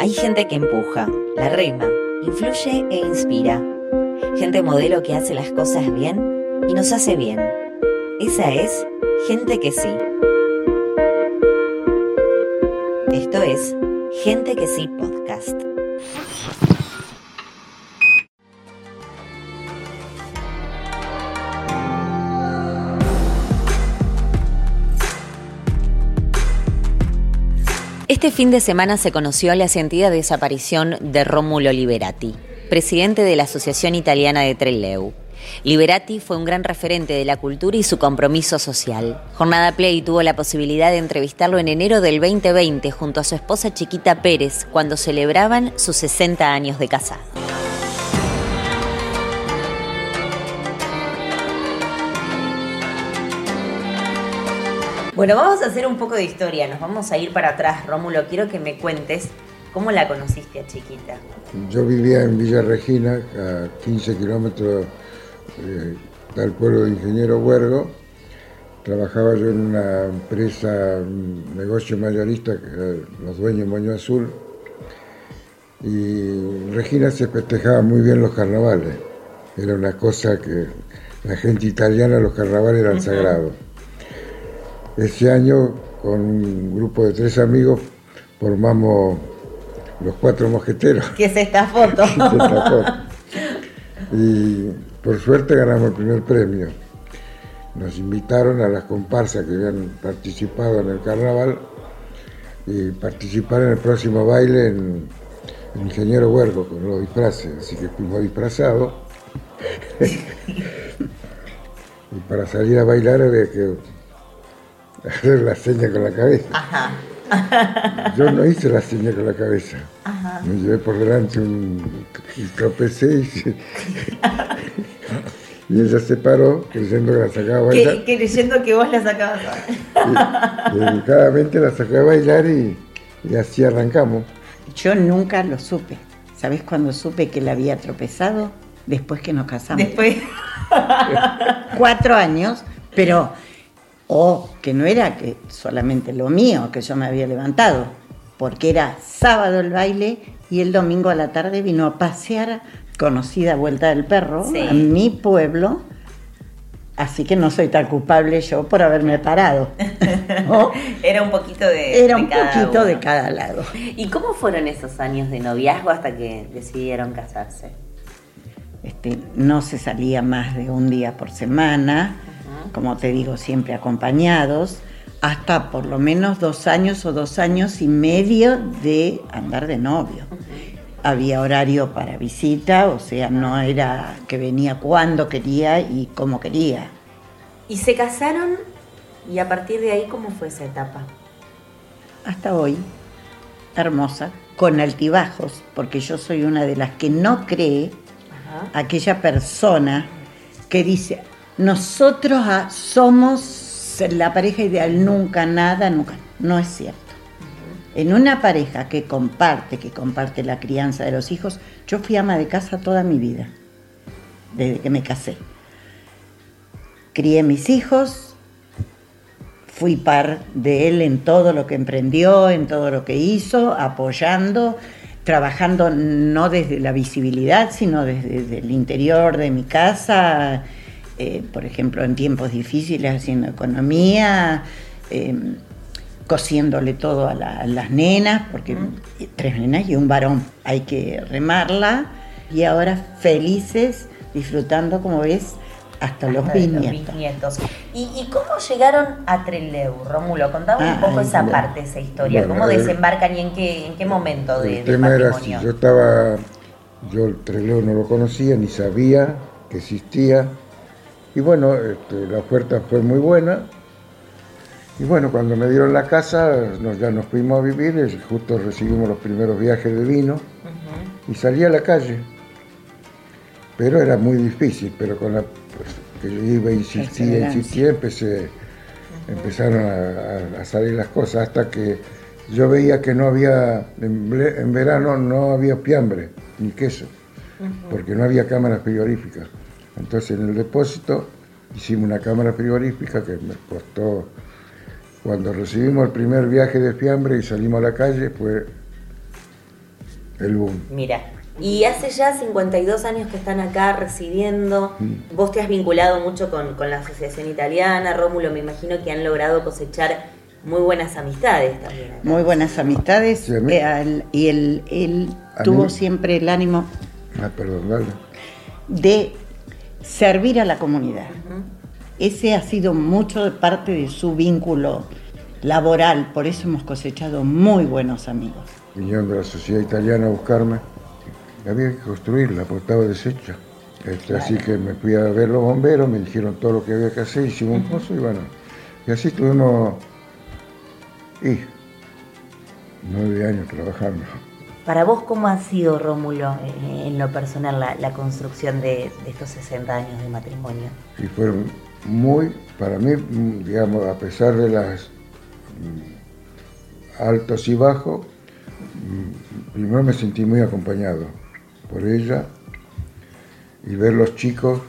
Hay gente que empuja, la rema, influye e inspira. Gente modelo que hace las cosas bien y nos hace bien. Esa es gente que sí. Esto es Gente que sí podcast. Este fin de semana se conoció la sentida desaparición de Rómulo Liberati, presidente de la Asociación Italiana de Trelew. Liberati fue un gran referente de la cultura y su compromiso social. Jornada Play tuvo la posibilidad de entrevistarlo en enero del 2020 junto a su esposa Chiquita Pérez cuando celebraban sus 60 años de casado. Bueno, vamos a hacer un poco de historia, nos vamos a ir para atrás. Rómulo, quiero que me cuentes cómo la conociste a Chiquita. Yo vivía en Villa Regina, a 15 kilómetros eh, del pueblo de Ingeniero Huergo. Trabajaba yo en una empresa, un negocio mayorista, los dueños Moño Azul. Y Regina se festejaba muy bien los carnavales. Era una cosa que la gente italiana, los carnavales eran sagrados. Ese año, con un grupo de tres amigos, formamos los cuatro mosqueteros. ¿Qué es esta foto? Y por suerte ganamos el primer premio. Nos invitaron a las comparsas que habían participado en el carnaval y participar en el próximo baile en, Ingeniero Huergo con los disfraces, así que fuimos disfrazados. y para salir a bailar había que hacer la seña con la cabeza. Ajá. Yo no hice la seña con la cabeza. Ajá. Me llevé por delante un, y tropecé y, y, ella se paró creyendo que la sacaba a bailar. Que, creyendo que vos la sacabas a bailar. Dedicadamente la sacaba a bailar y, y así arrancamos. Yo nunca lo supe. ¿Sabés cuándo supe que la había tropezado? Después que nos casamos. Después. Cuatro años, pero o que no era que solamente lo mío, que yo me había levantado, porque era sábado el baile y el domingo a la tarde vino a pasear, conocida Vuelta del Perro, a mi pueblo, así que no soy tan culpable yo por haberme parado. Era un poquito de Era un poquito de cada lado. ¿Y cómo fueron esos años de noviazgo hasta que decidieron casarse? Este, no se salía más de un día por semana como te digo, siempre acompañados, hasta por lo menos dos años o dos años y medio de andar de novio. Había horario para visita, o sea, no era que venía cuando quería y como quería. ¿Y se casaron? ¿Y a partir de ahí cómo fue esa etapa? Hasta hoy, hermosa, con altibajos, porque yo soy una de las que no cree aquella persona que dice, nosotros ah, somos la pareja ideal, nunca, nada, nunca. No es cierto. En una pareja que comparte, que comparte la crianza de los hijos, yo fui ama de casa toda mi vida, desde que me casé. Crié mis hijos, fui par de él en todo lo que emprendió, en todo lo que hizo, apoyando, trabajando no desde la visibilidad, sino desde el interior de mi casa eh, por ejemplo, en tiempos difíciles haciendo economía, em, cosiéndole todo a, las nenas, porque tres nenas y un varón, hay que remarla, y ahora felices, disfrutando, como ves, hasta, los, bisnietos. ¿Y, cómo llegaron a Trelew, Rómulo? Contame un poco esa parte, esa historia. ¿Cómo desembarcan y en qué, en qué momento de, del matrimonio? yo estaba, yo Trelew no lo conocía, ni sabía que existía. Y bueno, este, la oferta fue muy buena. Y bueno, cuando me dieron la casa, ya nos fuimos a vivir, justo recibimos los primeros viajes de vino y salí a la calle. Pero era muy difícil, pero con la que yo iba, insistía, insistía, empecé, empezaron a, salir las cosas hasta que yo veía que no había, en, verano no había piambre ni queso, porque no había cámaras frigoríficas. Entonces en el depósito hicimos una cámara frigorífica que me costó, cuando recibimos el primer viaje de fiambre y salimos a la calle, fue el boom. Mira, y hace ya 52 años que están acá residiendo. Mm. Vos te has vinculado mucho con, la Asociación Italiana, Rómulo, me imagino que han logrado cosechar muy buenas amistades también. Muy buenas amistades. Eh, y él, tuvo siempre el ánimo ah, perdón, de servir a la comunidad. Ese ha sido mucho parte de su vínculo laboral, por eso hemos cosechado muy buenos amigos. Vinieron de la sociedad italiana a buscarme, había que construirla porque estaba deshecha. Este, así que me fui a ver los bomberos, me dijeron todo lo que había que hacer, hicimos un pozo y bueno, y así estuvimos y, nueve años trabajando. Para vos, ¿cómo ha sido, Rómulo, eh, en lo personal, la, construcción de, estos 60 años de matrimonio? Y fueron muy, para mí, digamos, a pesar de las mm, altos y bajos, mm, primero me sentí muy acompañado por ella y ver los chicos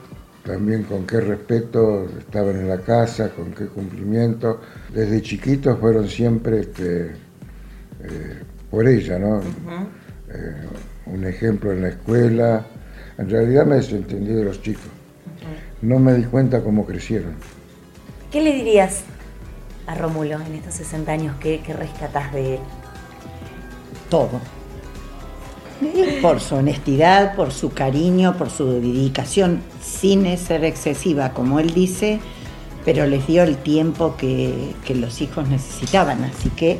también con qué respeto estaban en la casa, con qué cumplimiento. Desde chiquitos fueron siempre este, eh, por ella, ¿no? Eh, un ejemplo en la escuela. En realidad me desentendí de los chicos. No me di cuenta cómo crecieron. ¿Qué le dirías a Rómulo en estos 60 años? ¿Qué, qué rescatás de él? Todo por su honestidad, por su cariño, por su dedicación, sin ser excesiva, como él dice, pero les dio el tiempo que, que los hijos necesitaban. Así que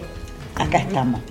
acá estamos.